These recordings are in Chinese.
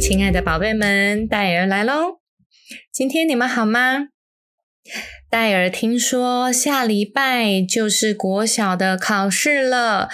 亲爱的宝贝们，戴尔来喽！今天你们好吗？戴尔听说下礼拜就是国小的考试了。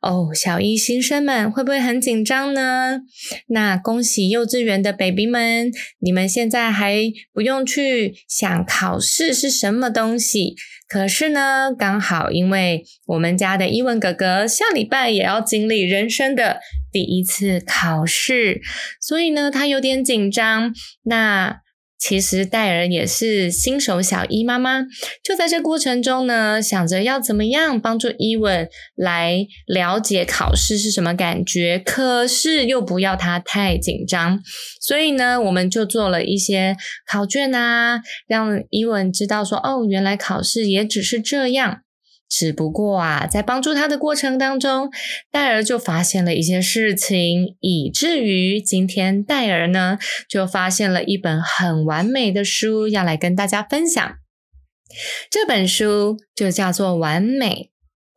哦，小一新生们会不会很紧张呢？那恭喜幼稚园的 baby 们，你们现在还不用去想考试是什么东西。可是呢，刚好因为我们家的伊文哥哥下礼拜也要经历人生的第一次考试，所以呢，他有点紧张。那。其实戴尔也是新手小一妈妈，就在这过程中呢，想着要怎么样帮助伊文来了解考试是什么感觉，可是又不要他太紧张，所以呢，我们就做了一些考卷啊，让伊文知道说，哦，原来考试也只是这样。只不过啊，在帮助他的过程当中，戴尔就发现了一些事情，以至于今天戴尔呢就发现了一本很完美的书，要来跟大家分享。这本书就叫做《完美》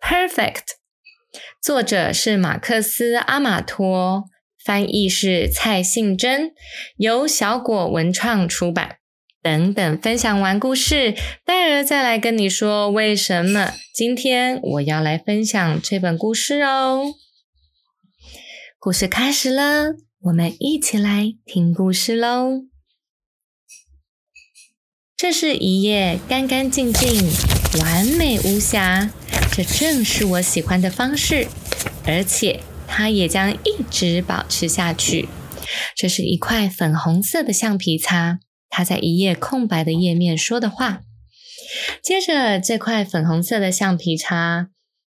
（Perfect），作者是马克思·阿马托，翻译是蔡信珍，由小果文创出版。等等，分享完故事，戴尔再来跟你说为什么今天我要来分享这本故事哦。故事开始了，我们一起来听故事喽。这是一页干干净净、完美无瑕，这正是我喜欢的方式，而且它也将一直保持下去。这是一块粉红色的橡皮擦。他在一页空白的页面说的话。接着，这块粉红色的橡皮擦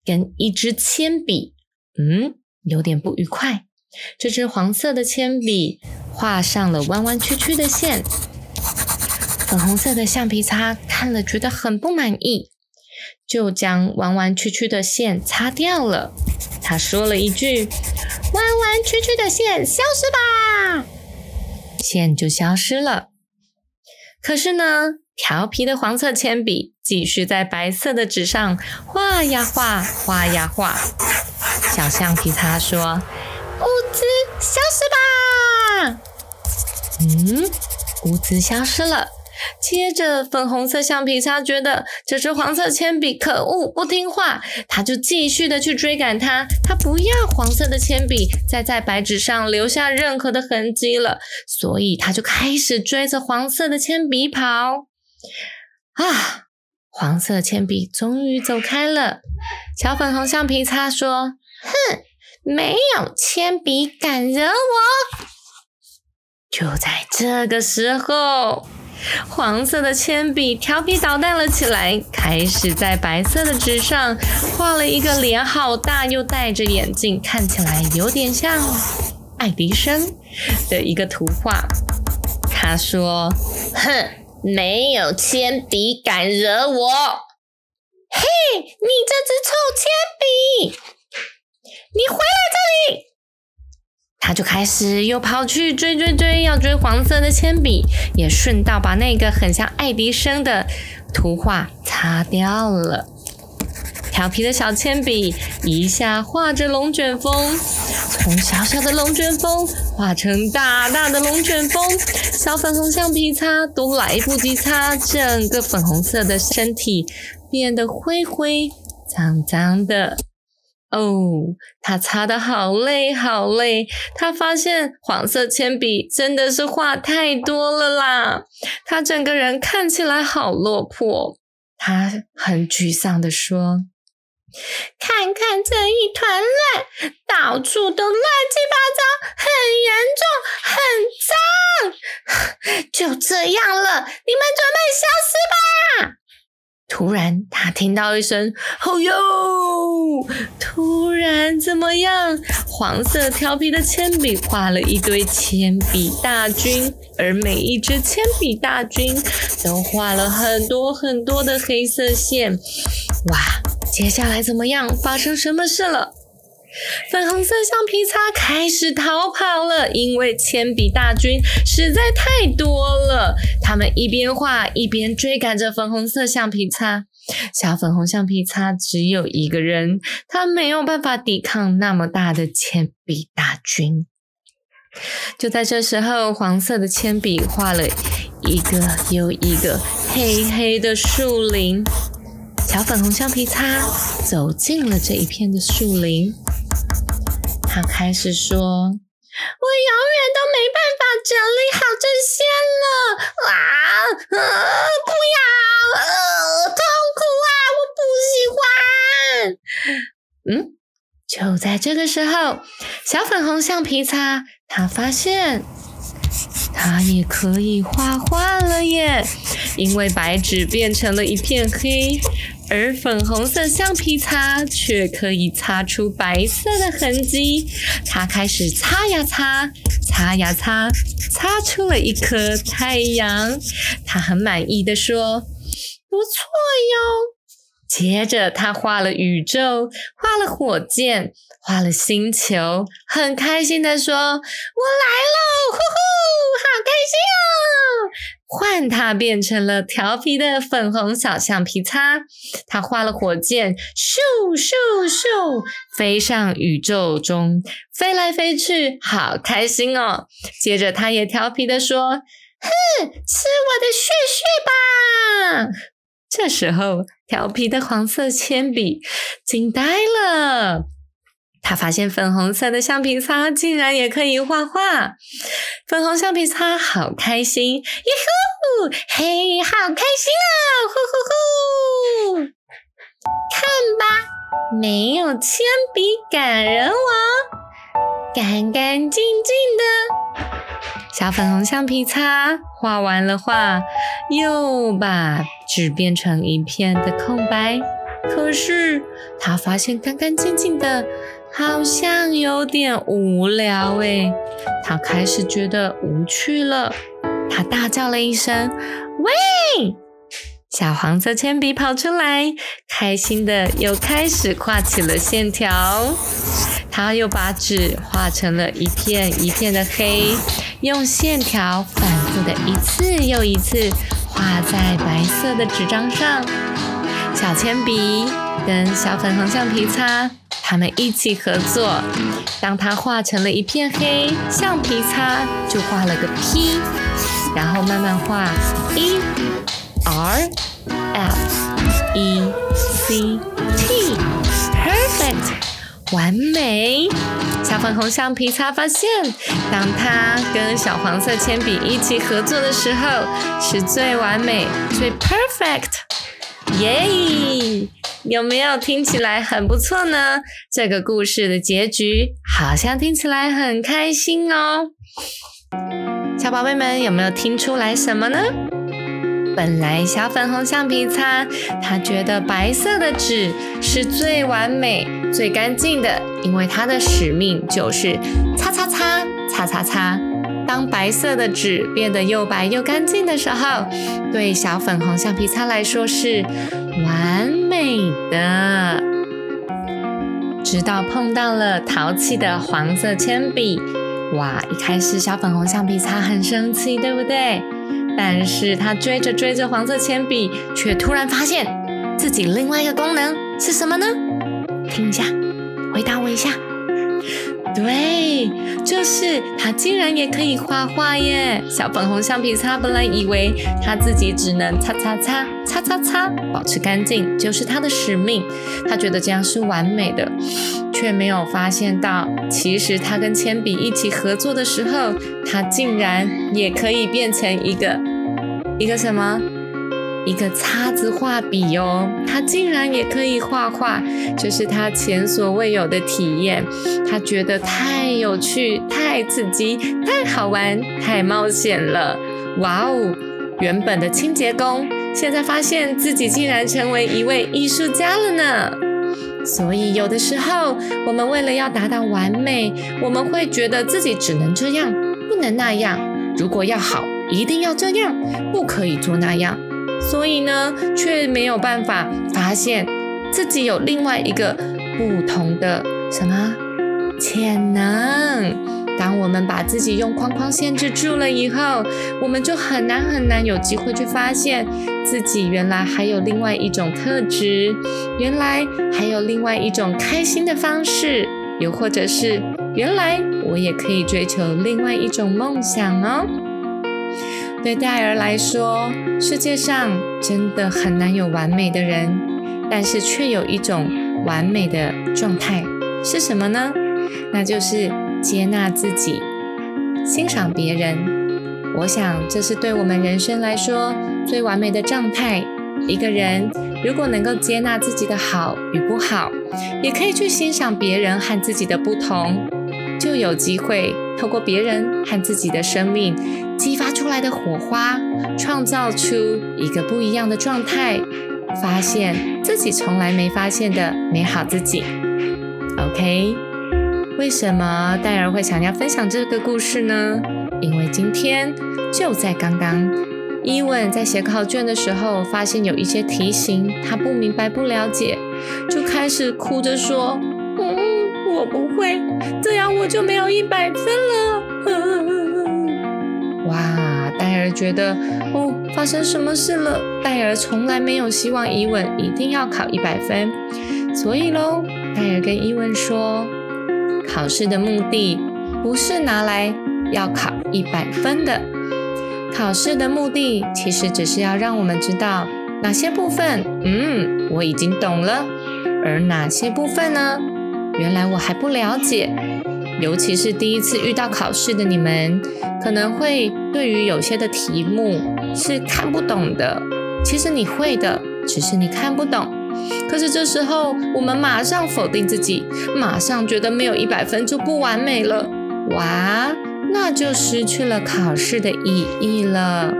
跟一支铅笔，嗯，有点不愉快。这支黄色的铅笔画上了弯弯曲曲的线。粉红色的橡皮擦看了觉得很不满意，就将弯弯曲曲的线擦掉了。他说了一句：“弯弯曲曲的线消失吧。”线就消失了。可是呢，调皮的黄色铅笔继续在白色的纸上画呀画，画呀画。小橡皮擦说：“物资消失吧。”嗯，物资消失了。接着，粉红色橡皮擦觉得这支黄色铅笔可恶，不听话，他就继续的去追赶它。他不要黄色的铅笔再在白纸上留下任何的痕迹了，所以他就开始追着黄色的铅笔跑。啊，黄色铅笔终于走开了。小粉红橡皮擦说：“哼，没有铅笔敢惹我。”就在这个时候。黄色的铅笔调皮捣蛋了起来，开始在白色的纸上画了一个脸好大又戴着眼镜，看起来有点像爱迪生的一个图画。他说：“哼，没有铅笔敢惹我！嘿，你这支臭铅笔，你回！”他就开始又跑去追追追，要追黄色的铅笔，也顺道把那个很像爱迪生的图画擦掉了。调皮的小铅笔一下画着龙卷风，从小小的龙卷风画成大大的龙卷风，小粉红橡皮擦都来不及擦，整个粉红色的身体变得灰灰脏脏的。哦，他擦的好累，好累。他发现黄色铅笔真的是画太多了啦，他整个人看起来好落魄。他很沮丧的说：“看看这一团乱，到处都乱七八糟，很严重，很脏。就这样了，你们准备消失吧。”突然，他听到一声“吼哟”，突然怎么样？黄色调皮的铅笔画了一堆铅笔大军，而每一支铅笔大军都画了很多很多的黑色线。哇！接下来怎么样？发生什么事了？粉红色橡皮擦开始逃跑了，因为铅笔大军实在太多了。他们一边画一边追赶着粉红色橡皮擦。小粉红橡皮擦只有一个人，他没有办法抵抗那么大的铅笔大军。就在这时候，黄色的铅笔画了一个又一个黑黑的树林。小粉红橡皮擦走进了这一片的树林。他开始说：“我永远都没办法整理好这些了啊！不要，呃，痛苦啊！我不喜欢。”嗯，就在这个时候，小粉红橡皮擦他发现，它也可以画画了耶！因为白纸变成了一片黑。而粉红色橡皮擦却可以擦出白色的痕迹。它开始擦呀擦，擦呀擦，擦出了一颗太阳。它很满意的说：“不错哟。”接着，他画了宇宙，画了火箭，画了星球，很开心的说：“我来喽，呼呼，好开心哦！”换它变成了调皮的粉红小橡皮擦，它画了火箭，咻咻咻，飞上宇宙中，飞来飞去，好开心哦！接着，它也调皮的说：“哼，吃我的血血吧！”这时候，调皮的黄色铅笔惊呆了。他发现粉红色的橡皮擦竟然也可以画画。粉红橡皮擦好开心，耶呼，嘿，好开心啊！呼呼呼！看吧，没有铅笔赶人王，干干净净的。小粉红橡皮擦画完了画，又把纸变成一片的空白。可是他发现干干净净的，好像有点无聊诶。他开始觉得无趣了。他大叫了一声：“喂！”小黄色铅笔跑出来，开心的又开始画起了线条。他又把纸画成了一片一片的黑。用线条反复的一次又一次画在白色的纸张上，小铅笔跟小粉红橡皮擦，他们一起合作。当它画成了一片黑，橡皮擦就画了个 P，然后慢慢画 E R F E C T，perfect，完美。小粉红橡皮擦发现，当它跟小黄色铅笔一起合作的时候，是最完美、最 perfect。耶！有没有听起来很不错呢？这个故事的结局好像听起来很开心哦。小宝贝们有没有听出来什么呢？本来小粉红橡皮擦，它觉得白色的纸是最完美、最干净的，因为它的使命就是擦擦擦、擦擦擦。当白色的纸变得又白又干净的时候，对小粉红橡皮擦来说是完美的。直到碰到了淘气的黄色铅笔，哇！一开始小粉红橡皮擦很生气，对不对？但是他追着追着黄色铅笔，却突然发现自己另外一个功能是什么呢？听一下，回答我一下。对，就是他竟然也可以画画耶！小粉红橡皮擦本来以为他自己只能擦擦擦擦擦擦，保持干净就是他的使命，他觉得这样是完美的，却没有发现到，其实他跟铅笔一起合作的时候，他竟然也可以变成一个一个什么？一个叉子画笔哦，他竟然也可以画画，这是他前所未有的体验。他觉得太有趣、太刺激、太好玩、太冒险了。哇哦！原本的清洁工现在发现自己竟然成为一位艺术家了呢。所以有的时候，我们为了要达到完美，我们会觉得自己只能这样，不能那样。如果要好，一定要这样，不可以做那样。所以呢，却没有办法发现自己有另外一个不同的什么潜能。当我们把自己用框框限制住了以后，我们就很难很难有机会去发现自己原来还有另外一种特质，原来还有另外一种开心的方式，又或者是原来我也可以追求另外一种梦想哦。对戴尔来说，世界上真的很难有完美的人，但是却有一种完美的状态，是什么呢？那就是。接纳自己，欣赏别人，我想这是对我们人生来说最完美的状态。一个人如果能够接纳自己的好与不好，也可以去欣赏别人和自己的不同，就有机会透过别人和自己的生命出来的火花，创造出一个不一样的状态，发现自己从来没发现的美好自己。OK。为什么戴尔会想要分享这个故事呢？因为今天就在刚刚，伊文在写考卷的时候，发现有一些题型他不明白、不了解，就开始哭着说：“嗯，我不会，这样我就没有一百分了。”哇！戴尔觉得哦，发生什么事了？戴尔从来没有希望伊文一定要考一百分，所以喽，戴尔跟伊文说。考试的目的不是拿来要考一百分的，考试的目的其实只是要让我们知道哪些部分，嗯，我已经懂了，而哪些部分呢？原来我还不了解。尤其是第一次遇到考试的你们，可能会对于有些的题目是看不懂的。其实你会的，只是你看不懂。可是这时候，我们马上否定自己，马上觉得没有一百分就不完美了。哇，那就失去了考试的意义了。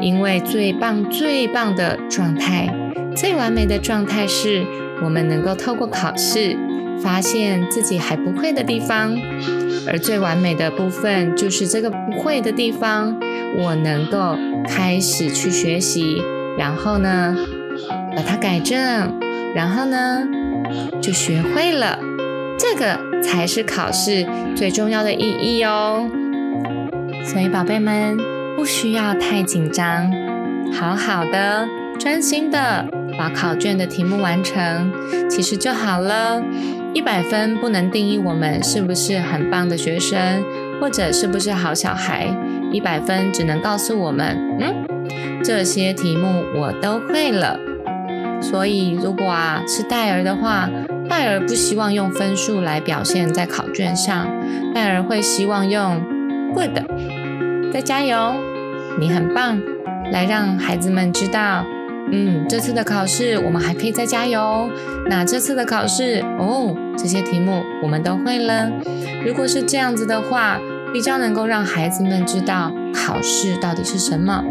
因为最棒、最棒的状态，最完美的状态是，我们能够透过考试发现自己还不会的地方，而最完美的部分就是这个不会的地方，我能够开始去学习，然后呢？把它改正，然后呢，就学会了。这个才是考试最重要的意义哦。所以，宝贝们不需要太紧张，好好的、专心的把考卷的题目完成，其实就好了。一百分不能定义我们是不是很棒的学生，或者是不是好小孩。一百分只能告诉我们，嗯，这些题目我都会了。所以，如果啊是戴尔的话，戴尔不希望用分数来表现在考卷上，戴尔会希望用 good，再加油，你很棒，来让孩子们知道，嗯，这次的考试我们还可以再加油。那这次的考试哦，这些题目我们都会了。如果是这样子的话，比较能够让孩子们知道考试到底是什么。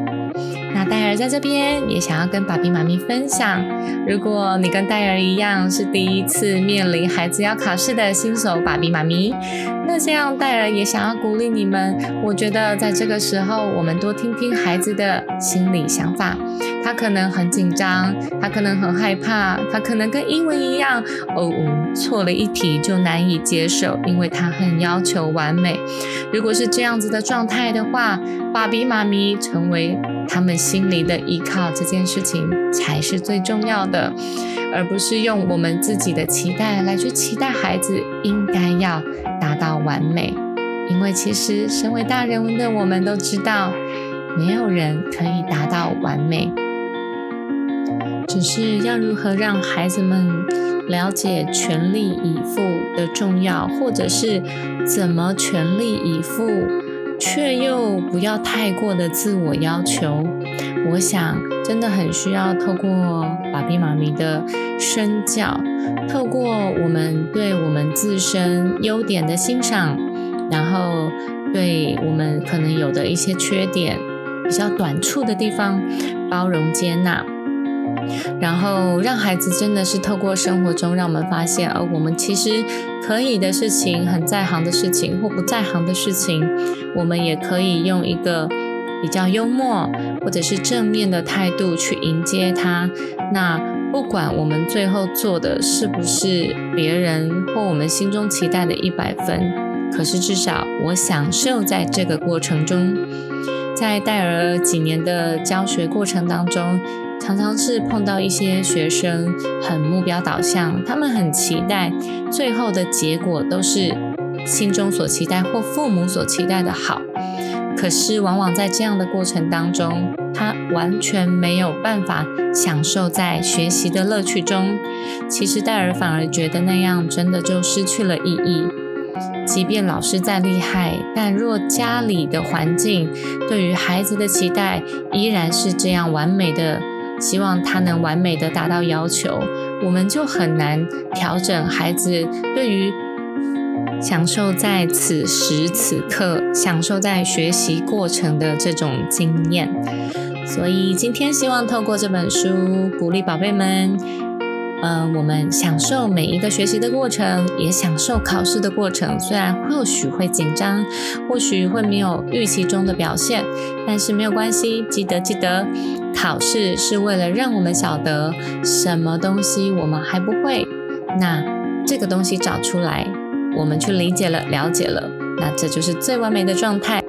那戴尔在这边也想要跟爸比妈咪分享，如果你跟戴尔一样是第一次面临孩子要考试的新手爸比妈咪，那这样戴尔也想要鼓励你们。我觉得在这个时候，我们多听听孩子的心理想法。他可能很紧张，他可能很害怕，他可能跟英文一样，哦，错了一题就难以接受，因为他很要求完美。如果是这样子的状态的话，爸比妈咪成为。他们心里的依靠，这件事情才是最重要的，而不是用我们自己的期待来去期待孩子应该要达到完美。因为其实身为大人的我们都知道，没有人可以达到完美，只是要如何让孩子们了解全力以赴的重要，或者是怎么全力以赴。却又不要太过的自我要求，我想真的很需要透过爸比妈咪的身教，透过我们对我们自身优点的欣赏，然后对我们可能有的一些缺点比较短处的地方包容接纳，然后让孩子真的是透过生活中让我们发现，而我们其实可以的事情，很在行的事情或不在行的事情，我们也可以用一个比较幽默或者是正面的态度去迎接它。那不管我们最后做的是不是别人或我们心中期待的一百分，可是至少我享受在这个过程中。在戴尔几年的教学过程当中，常常是碰到一些学生很目标导向，他们很期待最后的结果都是心中所期待或父母所期待的好。可是往往在这样的过程当中，他完全没有办法享受在学习的乐趣中。其实戴尔反而觉得那样真的就失去了意义。即便老师再厉害，但若家里的环境对于孩子的期待依然是这样完美的，希望他能完美的达到要求，我们就很难调整孩子对于享受在此时此刻、享受在学习过程的这种经验。所以今天希望透过这本书，鼓励宝贝们。呃，我们享受每一个学习的过程，也享受考试的过程。虽然或许会紧张，或许会没有预期中的表现，但是没有关系。记得记得，考试是为了让我们晓得什么东西我们还不会，那这个东西找出来，我们去理解了、了解了，那这就是最完美的状态。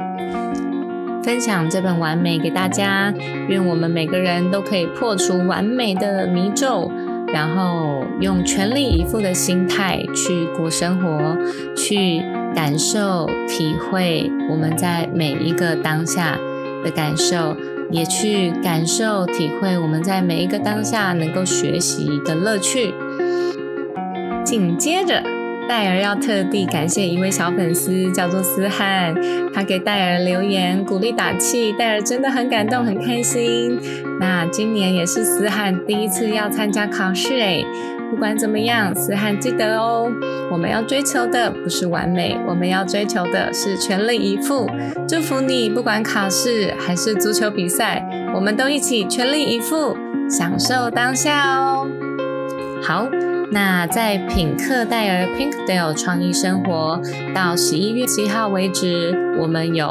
分享这本《完美》给大家，愿我们每个人都可以破除完美的迷咒。然后用全力以赴的心态去过生活，去感受、体会我们在每一个当下的感受，也去感受、体会我们在每一个当下能够学习的乐趣。紧接着。戴尔要特地感谢一位小粉丝，叫做思翰，他给戴尔留言鼓励打气，戴尔真的很感动，很开心。那今年也是思翰第一次要参加考试诶，不管怎么样，思翰记得哦，我们要追求的不是完美，我们要追求的是全力以赴。祝福你，不管考试还是足球比赛，我们都一起全力以赴，享受当下哦。好。那在品克戴尔 Pinkdale 创意生活到十一月七号为止，我们有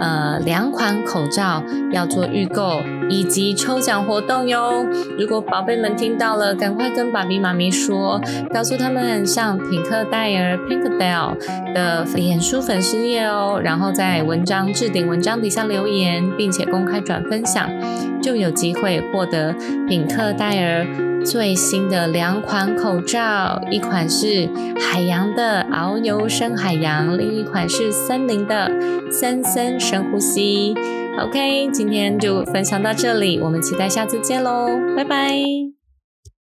呃两款口罩要做预购以及抽奖活动哟。如果宝贝们听到了，赶快跟爸比妈咪说，告诉他们上品克戴尔 Pinkdale 的脸书粉丝页哦，然后在文章置顶文章底下留言，并且公开转分享，就有机会获得品克戴尔。最新的两款口罩，一款是海洋的遨游深海洋，另一款是森林的森森深呼吸。OK，今天就分享到这里，我们期待下次见喽，拜拜。